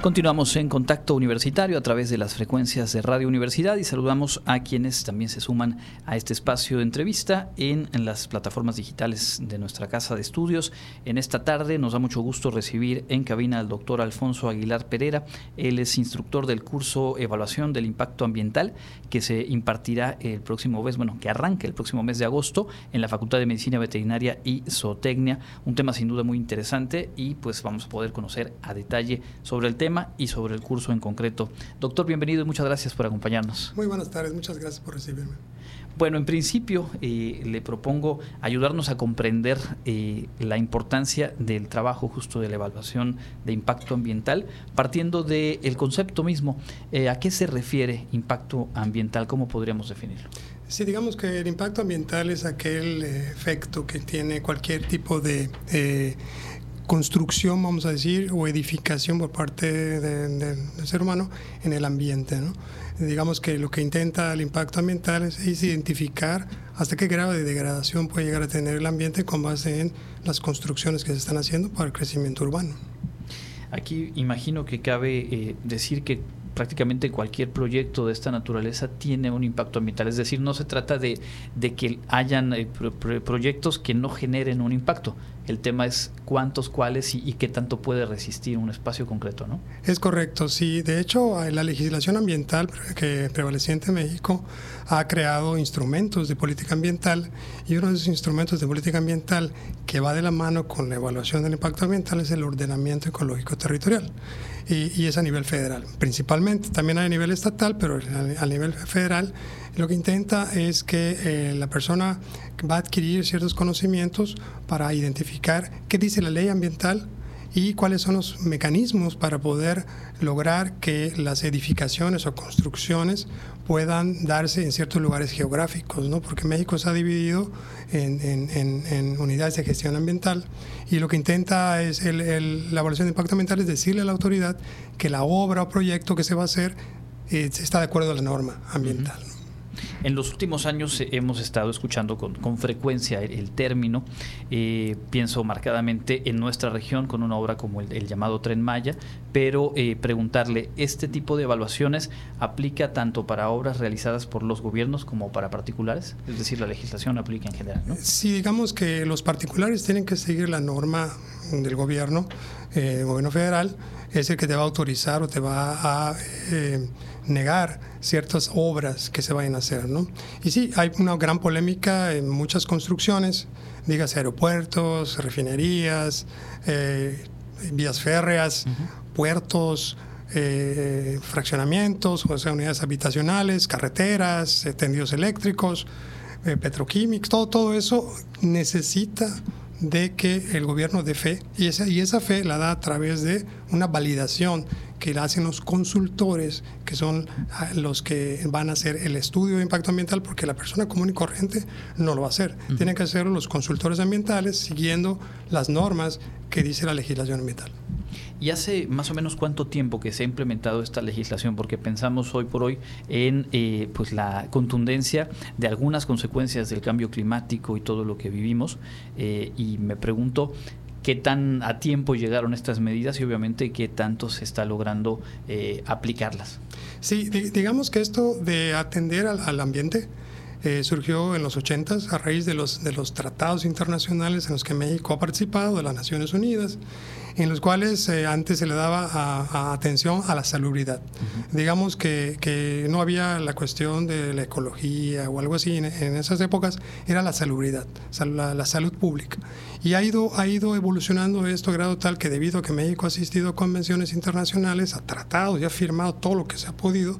Continuamos en contacto universitario a través de las frecuencias de Radio Universidad y saludamos a quienes también se suman a este espacio de entrevista en, las plataformas digitales de nuestra casa de estudios. En esta tarde nos da mucho gusto recibir en cabina al doctor Alfonso Aguilar Pereira. Él es instructor del curso Evaluación del Impacto Ambiental que se impartirá el próximo mes, bueno, que arranque el próximo mes de agosto en la Facultad de Medicina Veterinaria y Zootecnia. Un tema sin duda muy interesante y pues vamos a poder conocer a detalle sobre el tema y sobre el curso en concreto. Doctor, bienvenido y muchas gracias por acompañarnos. Muy buenas tardes, muchas gracias por recibirme. Bueno, en principio eh, le propongo ayudarnos a comprender eh, la importancia del trabajo justo de la evaluación de impacto ambiental, partiendo del concepto mismo. Eh, ¿A qué se refiere impacto ambiental? ¿Cómo podríamos definirlo? Sí, digamos que el impacto ambiental es aquel efecto que tiene cualquier tipo de construcción, vamos a decir, o edificación por parte del ser humano en el ambiente. ¿no? Digamos que lo que intenta el impacto ambiental es, identificar hasta qué grado de degradación puede llegar a tener el ambiente con base en las construcciones que se están haciendo para el crecimiento urbano. Aquí imagino que cabe eh, decir que prácticamente cualquier proyecto de esta naturaleza tiene un impacto ambiental. Es decir, no se trata de, que hayan eh, proyectos que no generen un impacto. El tema es cuántos, cuáles y, qué tanto puede resistir un espacio concreto, ¿no? Es correcto, sí. De hecho, la legislación ambiental que prevaleciente en México ha creado instrumentos de política ambiental y uno de esos instrumentos de política ambiental que va de la mano con la evaluación del impacto ambiental es el ordenamiento ecológico territorial y, es a nivel federal, principalmente. También a nivel estatal, pero a nivel federal lo que intenta es que eh, la persona va a adquirir ciertos conocimientos para identificar qué dice la ley ambiental y cuáles son los mecanismos para poder lograr que las edificaciones o construcciones puedan darse en ciertos lugares geográficos, ¿no? porque México se ha dividido en, en, unidades de gestión ambiental y lo que intenta es el, la evaluación de impacto ambiental es decirle a la autoridad que la obra o proyecto que se va a hacer eh, está de acuerdo a la norma ambiental. En los últimos años hemos estado escuchando con, frecuencia el, término, eh, pienso marcadamente en nuestra región con una obra como el, llamado Tren Maya, pero eh, preguntarle, ¿este tipo de evaluaciones aplica tanto para obras realizadas por los gobiernos como para particulares? Es decir, la legislación aplica en general, ¿no? Sí, digamos que los particulares tienen que seguir la norma del gobierno, eh, el gobierno federal, es el que te va a autorizar o te va a negar ciertas obras que se vayan a hacer. ¿no? Y sí, hay una gran polémica en muchas construcciones, dígase aeropuertos, refinerías, eh, vías férreas, puertos, eh, fraccionamientos, o sea, unidades habitacionales, carreteras, tendidos eléctricos, eh, petroquímicos, todo, todo eso necesita de que el gobierno dé fe y esa, y esa fe la da a través de una validación que la hacen los consultores, que son ah, los que van a hacer el estudio de impacto ambiental, porque la persona común y corriente no lo va a hacer. Tienen que hacerlo los consultores ambientales siguiendo las normas que dice la legislación ambiental. ¿Y hace más o menos cuánto tiempo que se ha implementado esta legislación? Porque pensamos hoy por hoy en eh, pues la contundencia de algunas consecuencias del cambio climático y todo lo que vivimos. Eh, y me pregunto qué tan a tiempo llegaron estas medidas y obviamente qué tanto se está logrando eh, aplicarlas. Sí, digamos que esto de atender al, ambiente surgió en los 80 a raíz de los, de los tratados internacionales en los que México ha participado, de las Naciones Unidas en los cuales eh, antes se le daba atención a la salubridad. Digamos que, que, no había la cuestión de la ecología o algo así, en, esas épocas era la salubridad, la, salud pública. Y ha ido, ha ido evolucionando esto a grado tal que debido a que México ha asistido a convenciones internacionales, ha tratado y ha firmado todo lo que se ha podido,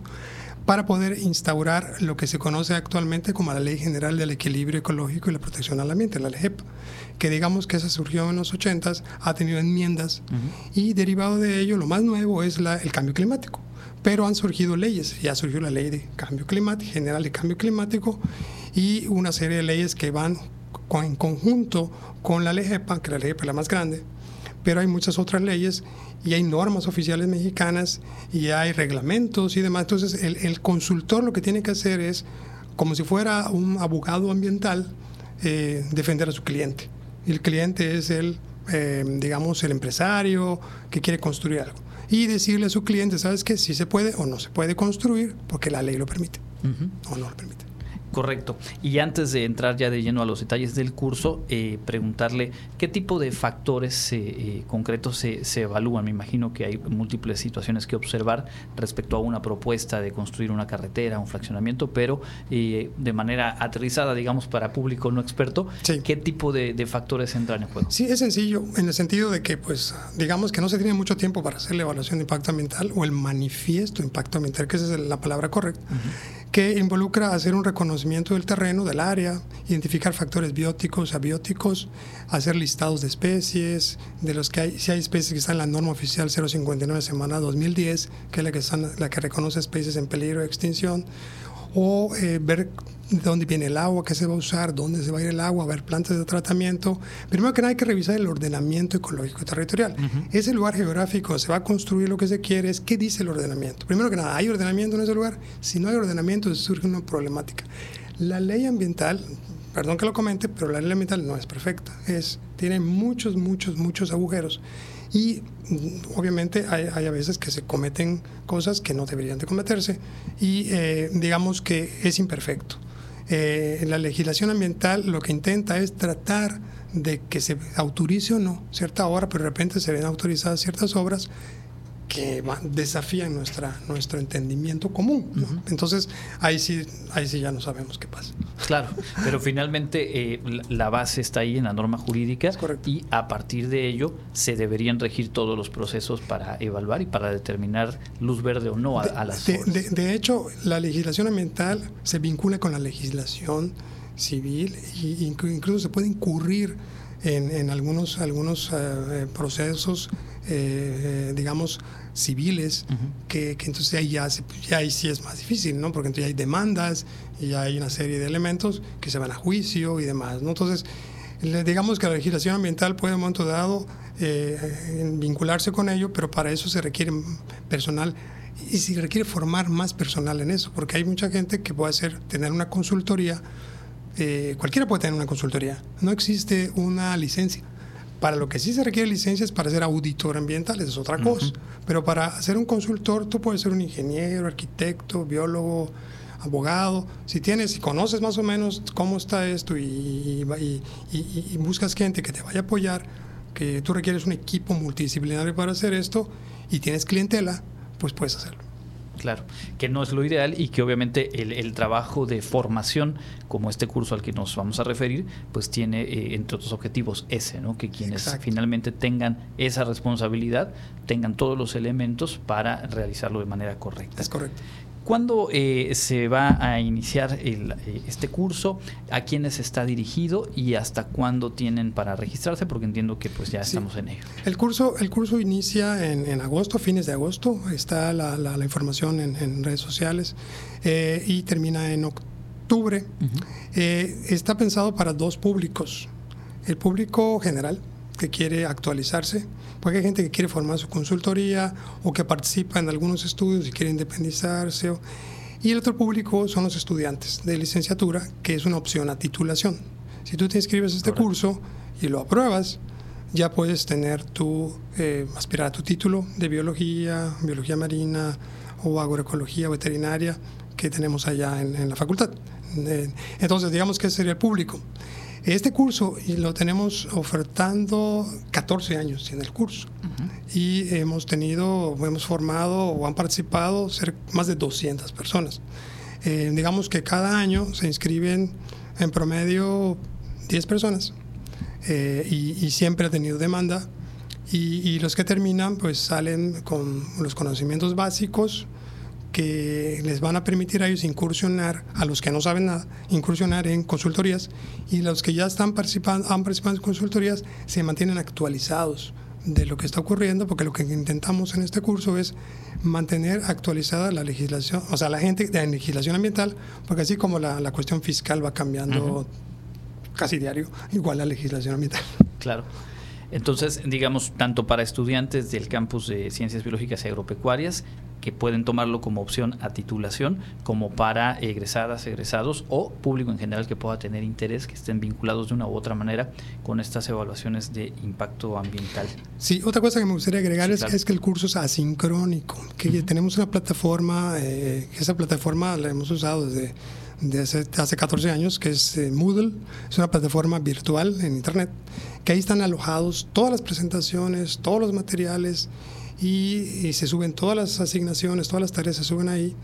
para poder instaurar lo que se conoce actualmente como la Ley General del Equilibrio Ecológico y la Protección al Ambiente, la LEGEP que digamos que esa surgió en los 80 ha tenido enmiendas y derivado de ello lo más nuevo es la, el cambio climático. Pero han surgido leyes, ya surgió la ley de cambio climático, general de cambio climático y una serie de leyes que van en conjunto con la ley EPA, que la ley EPA es la más grande, pero hay muchas otras leyes y hay normas oficiales mexicanas y hay reglamentos y demás. Entonces el, el consultor lo que tiene que hacer es, como si fuera un abogado ambiental, eh, defender a su cliente el cliente es el, eh, digamos, el empresario que quiere construir algo. y decirle a su cliente, ¿sabes qué? Si se puede o no se puede construir porque la ley lo permite o no lo permite. Correcto. Y antes de entrar ya de lleno a los detalles del curso, eh, preguntarle qué tipo de factores eh, concretos se, se, evalúan. Me imagino que hay múltiples situaciones que observar respecto a una propuesta de construir una carretera, un fraccionamiento, pero eh, de manera aterrizada, digamos, para público no experto, ¿qué tipo de, de, factores entran en juego? Sí, es sencillo, en el sentido de que, pues, digamos que no se tiene mucho tiempo para hacer la evaluación de impacto ambiental o el manifiesto impacto ambiental, que esa es la palabra correcta. Uh -huh que involucra hacer un reconocimiento del terreno, del área, identificar factores bióticos, abióticos, hacer listados de especies, de los que hay, si hay especies que están en la norma oficial 059 semana 2010, que es la que, están, la que reconoce especies en peligro de extinción, o eh, ver de dónde viene el agua, qué se va a usar, dónde se va a ir el agua, ver plantas de tratamiento. Primero que nada hay que revisar el ordenamiento ecológico territorial. Uh -huh. Ese lugar geográfico se va a construir lo que se quiere, es qué dice el ordenamiento. Primero que nada, ¿hay ordenamiento en ese lugar? Si no hay ordenamiento, surge una problemática. La ley ambiental, perdón que lo comente, pero la ley ambiental no es perfecta. Es, tiene muchos, muchos, muchos agujeros. Y obviamente hay, hay, a veces que se cometen cosas que no deberían de cometerse y eh, digamos que es imperfecto. Eh, la legislación ambiental lo que intenta es tratar de que se autorice o no cierta obra, pero de repente se ven autorizadas ciertas obras que desafían nuestra, nuestro entendimiento común. ¿no? Uh -huh. Entonces, ahí sí, ahí sí ya no sabemos qué pasa. Claro, pero finalmente eh, la base está ahí en la norma jurídica y a partir de ello se deberían regir todos los procesos para evaluar y para determinar luz verde o no a, a las de, de, de, hecho, la legislación ambiental se vincula con la legislación civil e incluso se puede incurrir en, en algunos, algunos uh, procesos, eh, digamos, civiles, uh -huh. que, que, entonces ahí ya, se, ya ahí sí es más difícil, ¿no? Porque entonces hay demandas y ya hay una serie de elementos que se van a juicio y demás, ¿no? Entonces, digamos que la legislación ambiental puede en un momento dado eh, vincularse con ello, pero para eso se requiere personal y se requiere formar más personal en eso, porque hay mucha gente que puede hacer, tener una consultoría, eh, cualquiera puede tener una consultoría, no existe una licencia. Para lo que sí se requiere licencia es para ser auditor ambiental, es otra cosa. Uh -huh. Pero para ser un consultor, tú puedes ser un ingeniero, arquitecto, biólogo, abogado. Si tienes, si conoces más o menos cómo está esto y, y, y, y, buscas gente que te vaya a apoyar, que tú requieres un equipo multidisciplinario para hacer esto y tienes clientela, pues puedes hacerlo. Claro, que no es lo ideal y que obviamente el, el, trabajo de formación, como este curso al que nos vamos a referir, pues tiene eh, entre otros objetivos ese, ¿no? Que quienes Exacto. finalmente tengan esa responsabilidad, tengan todos los elementos para realizarlo de manera correcta. Es correcto. ¿Cuándo eh, se va a iniciar el, eh, este curso? ¿A quiénes está dirigido? ¿Y hasta cuándo tienen para registrarse? Porque entiendo que pues ya sí. estamos en ello. El curso, el curso inicia en, en agosto, fines de agosto. Está la, la, la información en, en, redes sociales. Eh, y termina en octubre. Uh -huh. está pensado para dos públicos. El público general, que quiere actualizarse, porque hay gente que quiere formar su consultoría o que participa en algunos estudios y quiere independizarse. Y el otro público son los estudiantes de licenciatura, que es una opción a titulación. Si tú te inscribes a este Correcto. curso y lo apruebas, ya puedes tener tu, eh, aspirar a tu título de biología, biología marina o agroecología veterinaria que tenemos allá en, en la facultad. Eh, entonces, digamos que ese sería el público. Este curso lo tenemos ofertando 14 años en el curso uh -huh. y hemos tenido, hemos formado o han participado más de 200 personas. Eh, digamos que cada año se inscriben en promedio 10 personas eh, y, y, siempre ha tenido demanda y, y los que terminan pues salen con los conocimientos básicos, que les van a permitir a ellos incursionar, a los que no saben nada, incursionar en consultorías y los que ya están participando, han participado en consultorías se mantienen actualizados de lo que está ocurriendo, porque lo que intentamos en este curso es mantener actualizada la legislación, o sea, la gente de la legislación ambiental, porque así como la, la cuestión fiscal va cambiando uh -huh. casi diario, igual la legislación ambiental. Claro. Entonces, digamos, tanto para estudiantes del campus de Ciencias Biológicas y Agropecuarias que pueden tomarlo como opción a titulación, como para egresadas, egresados o público en general que pueda tener interés, que estén vinculados de una u otra manera con estas evaluaciones de impacto ambiental. Sí, otra cosa que me gustaría agregar es, que el curso es asincrónico, que tenemos una plataforma, eh, esa plataforma la hemos usado desde, hace, hace, 14 años, que es eh, Moodle, es una plataforma virtual en Internet, que ahí están alojados todas las presentaciones, todos los materiales y, se suben todas las asignaciones, todas las tareas se suben ahí.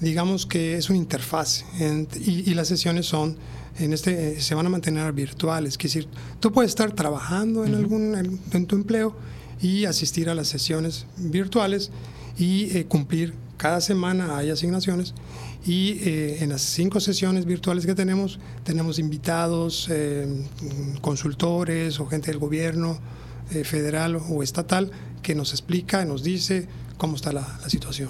Digamos que es una interfaz y, y, las sesiones son en este se van a mantener virtuales, es decir, tú puedes estar trabajando en algún en tu empleo y asistir a las sesiones virtuales y eh, cumplir cada semana hay asignaciones y eh, en las cinco sesiones virtuales que tenemos tenemos invitados, eh, consultores o gente del gobierno federal o estatal que nos explica, nos dice cómo está la, situación.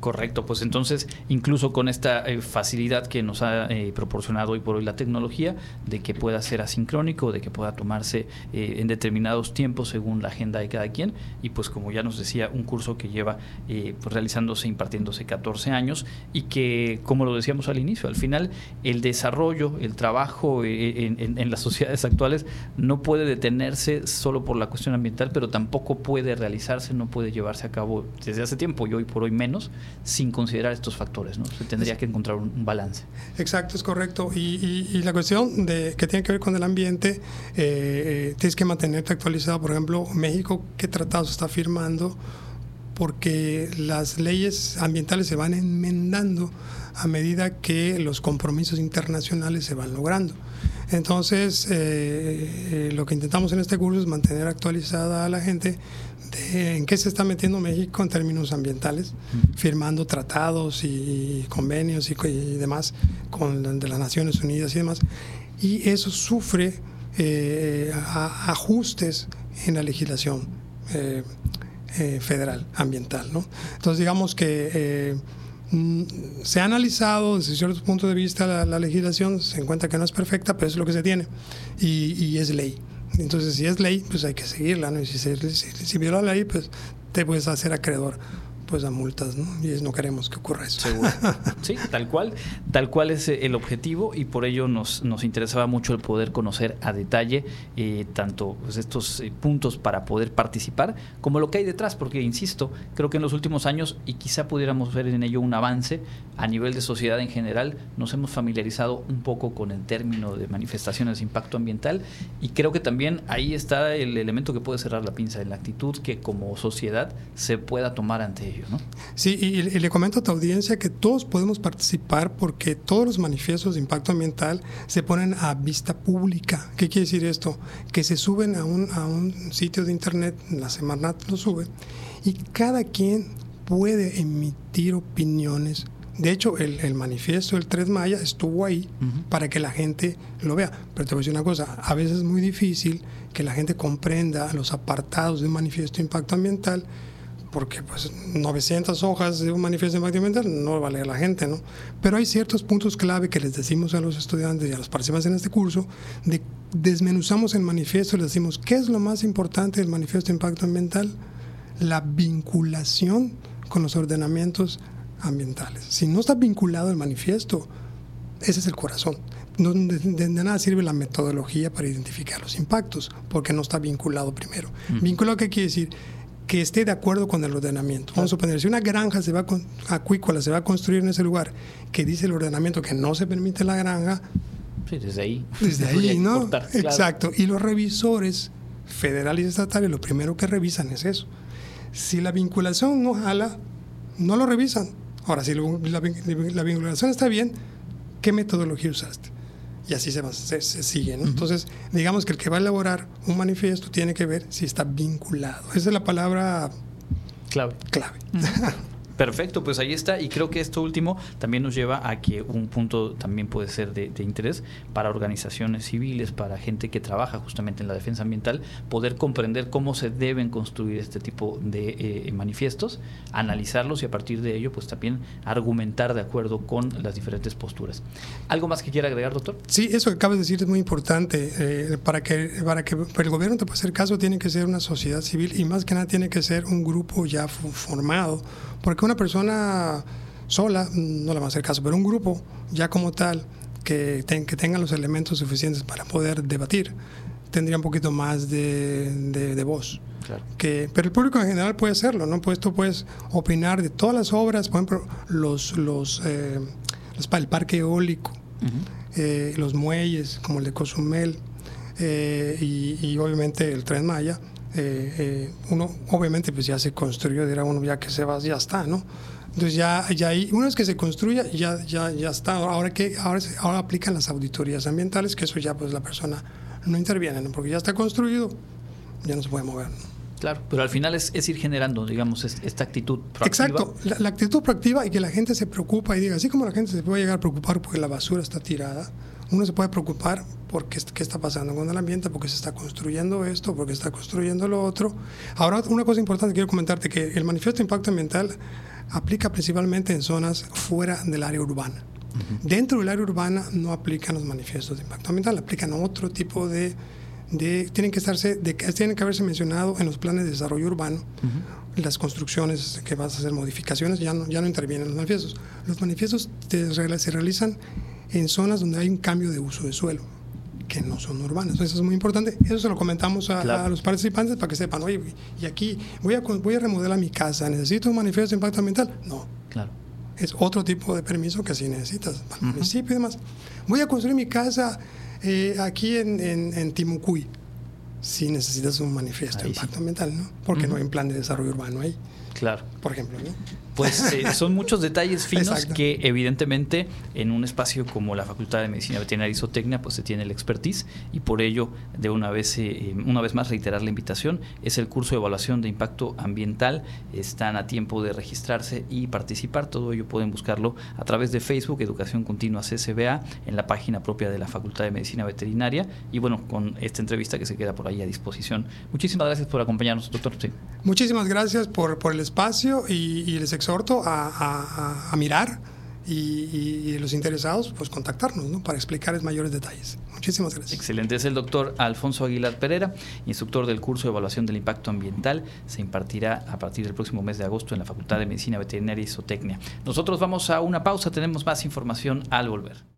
Correcto, pues entonces incluso con esta eh, facilidad que nos ha eh, proporcionado hoy por hoy la tecnología, de que pueda ser asincrónico, de que pueda tomarse eh, en determinados tiempos según la agenda de cada quien, y pues como ya nos decía, un curso que lleva pues realizándose, impartiéndose 14 años y que, como lo decíamos al inicio, al final el desarrollo, el trabajo en, en las sociedades actuales no puede detenerse solo por la cuestión ambiental, pero tampoco puede realizarse, no puede llevarse a cabo desde hace tiempo y hoy por hoy menos sin considerar estos factores. ¿no? Se tendría que encontrar un, balance. Exacto, es correcto. Y, la cuestión de, que tiene que ver con el ambiente, eh, eh, tienes que mantenerte actualizado. Por ejemplo, México, ¿qué tratados está firmando? Porque las leyes ambientales se van enmendando a medida que los compromisos internacionales se van logrando. Entonces, eh, lo que intentamos en este curso es mantener actualizada a la gente en qué se está metiendo México en términos ambientales, firmando tratados y convenios y, demás con de las Naciones Unidas y demás. Y eso sufre eh, ajustes en la legislación eh, eh, federal ambiental. ¿no? Entonces, digamos que mm, se ha analizado desde ciertos puntos de vista la, legislación, se encuentra que no es perfecta, pero es lo que se tiene y es ley. Entonces, si es ley, pues hay que seguirla, ¿no? Y si, se, si, viola la ley, pues te puedes hacer acreedor pues a multas, ¿no? Y no queremos que ocurra eso. Seguro. Sí, tal cual, tal cual es el objetivo y por ello nos, nos interesaba mucho el poder conocer a detalle eh, tanto pues, estos eh, puntos para poder participar como lo que hay detrás, porque insisto, creo que en los últimos años y quizá pudiéramos ver en ello un avance a nivel de sociedad en general, nos hemos familiarizado un poco con el término de manifestaciones de impacto ambiental y creo que también ahí está el elemento que puede cerrar la pinza en la actitud que como sociedad se pueda tomar ante ello. Sí, y, le comento a tu audiencia que todos podemos participar porque todos los manifiestos de impacto ambiental se ponen a vista pública. ¿Qué quiere decir esto? Que se suben a un, a un sitio de internet, la Semarnat lo sube, y cada quien puede emitir opiniones de hecho, el, manifiesto del 3 Maya estuvo ahí para que la gente lo vea. Pero te voy a decir una cosa, a veces es muy difícil que la gente comprenda los apartados de un manifiesto de impacto ambiental porque pues 900 hojas de un manifiesto de impacto no va a leer la gente, ¿no? Pero hay ciertos puntos clave que les decimos a los estudiantes y a los participantes en este curso, de, desmenuzamos el manifiesto y les decimos, ¿qué es lo más importante del manifiesto de impacto ambiental? La vinculación con los ordenamientos ambientales. Si no está vinculado el manifiesto, ese es el corazón. No, de, nada sirve la metodología para identificar los impactos, porque no está vinculado primero. ¿Vinculado qué quiere decir? Que esté de acuerdo con el ordenamiento. Vamos a suponer, si una granja se va a, acuícola se va a construir en ese lugar que dice el ordenamiento que no se permite la granja, sí, desde ahí. Desde ahí, ¿no? Exacto. Y los revisores federales y estatales lo primero que revisan es eso. Si la vinculación no jala, no lo revisan. Ahora, si la vinculación está bien, ¿qué metodología usaste? Y así se, se, sigue. Entonces, digamos que el que va a elaborar un manifiesto tiene que ver si está vinculado. Esa es la palabra clave. clave. Perfecto, pues ahí está. Y creo que esto último también nos lleva a que un punto también puede ser de, interés para organizaciones civiles, para gente que trabaja justamente en la defensa ambiental, poder comprender cómo se deben construir este tipo de eh, manifiestos, analizarlos y a partir de ello, pues también argumentar de acuerdo con las diferentes posturas. ¿Algo más que quiera agregar, doctor? Sí, eso que acabas de decir es muy importante. Eh, para, que, para que el gobierno te pueda hacer caso, tiene que ser una sociedad civil y más que nada tiene que ser un grupo ya formado. Porque una persona sola no le va a hacer caso, pero un grupo ya como tal que, que tengan los elementos suficientes para poder debatir, tendría un poquito más de, de, voz. Que, pero el público en general puede hacerlo, ¿no? Pues tú puedes opinar de todas las obras, por ejemplo, los, los, eh, el parque eólico, eh, los muelles, como el de Cozumel, eh, y, obviamente el Tren Maya. Uno, obviamente, pues ya se construyó, dirá uno, ya que se va, ya está, ¿no? Entonces ya, ya ahí, una vez que se construya, ya, ya, ya está. Ahora que ahora, ahora aplican las auditorías ambientales, que eso ya pues la persona no interviene, porque ya está construido, ya no se puede mover. Claro, pero al final es, ir generando, digamos, esta actitud proactiva. Exacto, la, actitud proactiva y que la gente se preocupa y diga, así como la gente se puede llegar a preocupar porque la basura está tirada, uno se puede preocupar por qué, está pasando con el ambiente, porque se está construyendo esto, porque se está construyendo lo otro. Ahora, una cosa importante quiero comentarte, que el manifiesto de impacto ambiental aplica principalmente en zonas fuera del área urbana. Dentro del área urbana no aplican los manifiestos de impacto ambiental, aplican otro tipo de, tienen que estarse, de, tienen que haberse mencionado en los planes de desarrollo urbano. Las construcciones que vas a hacer modificaciones ya no, ya no intervienen los manifiestos. Los manifiestos se realizan en zonas donde hay un cambio de uso de suelo que no son urbanas. Eso es muy importante. Eso se lo comentamos a, los participantes para que sepan, oye, y aquí voy a, voy a remodelar mi casa, ¿necesito un manifiesto de impacto ambiental? No. Claro. Es otro tipo de permiso que sí necesitas para el municipio y demás. Voy a construir mi casa eh, aquí en, en, Timucuy. Sí necesitas un manifiesto de impacto ambiental, ¿no? Porque no hay un plan de desarrollo urbano ahí. Claro. Por ejemplo, ¿no? Pues eh, son muchos detalles finos que evidentemente en un espacio como la Facultad de Medicina Veterinaria y Zootecnia pues se tiene el expertise y por ello de una vez eh, una vez más reiterar la invitación es el curso de evaluación de impacto ambiental. Están a tiempo de registrarse y participar. Todo ello pueden buscarlo a través de Facebook Educación Continua CCBA en la página propia de la Facultad de Medicina Veterinaria. Y bueno con esta entrevista que se queda por ahí a disposición. Muchísimas gracias por acompañarnos doctor. Muchísimas gracias por, por el espacio y, y les exhorto a, mirar y, los interesados, pues contactarnos ¿no? para explicarles mayores detalles. Muchísimas gracias. Excelente. Es el doctor Alfonso Aguilar Pereira, instructor del curso de evaluación del impacto ambiental. Se impartirá a partir del próximo mes de agosto en la Facultad de Medicina Veterinaria y Zootecnia. Nosotros vamos a una pausa, tenemos más información al volver.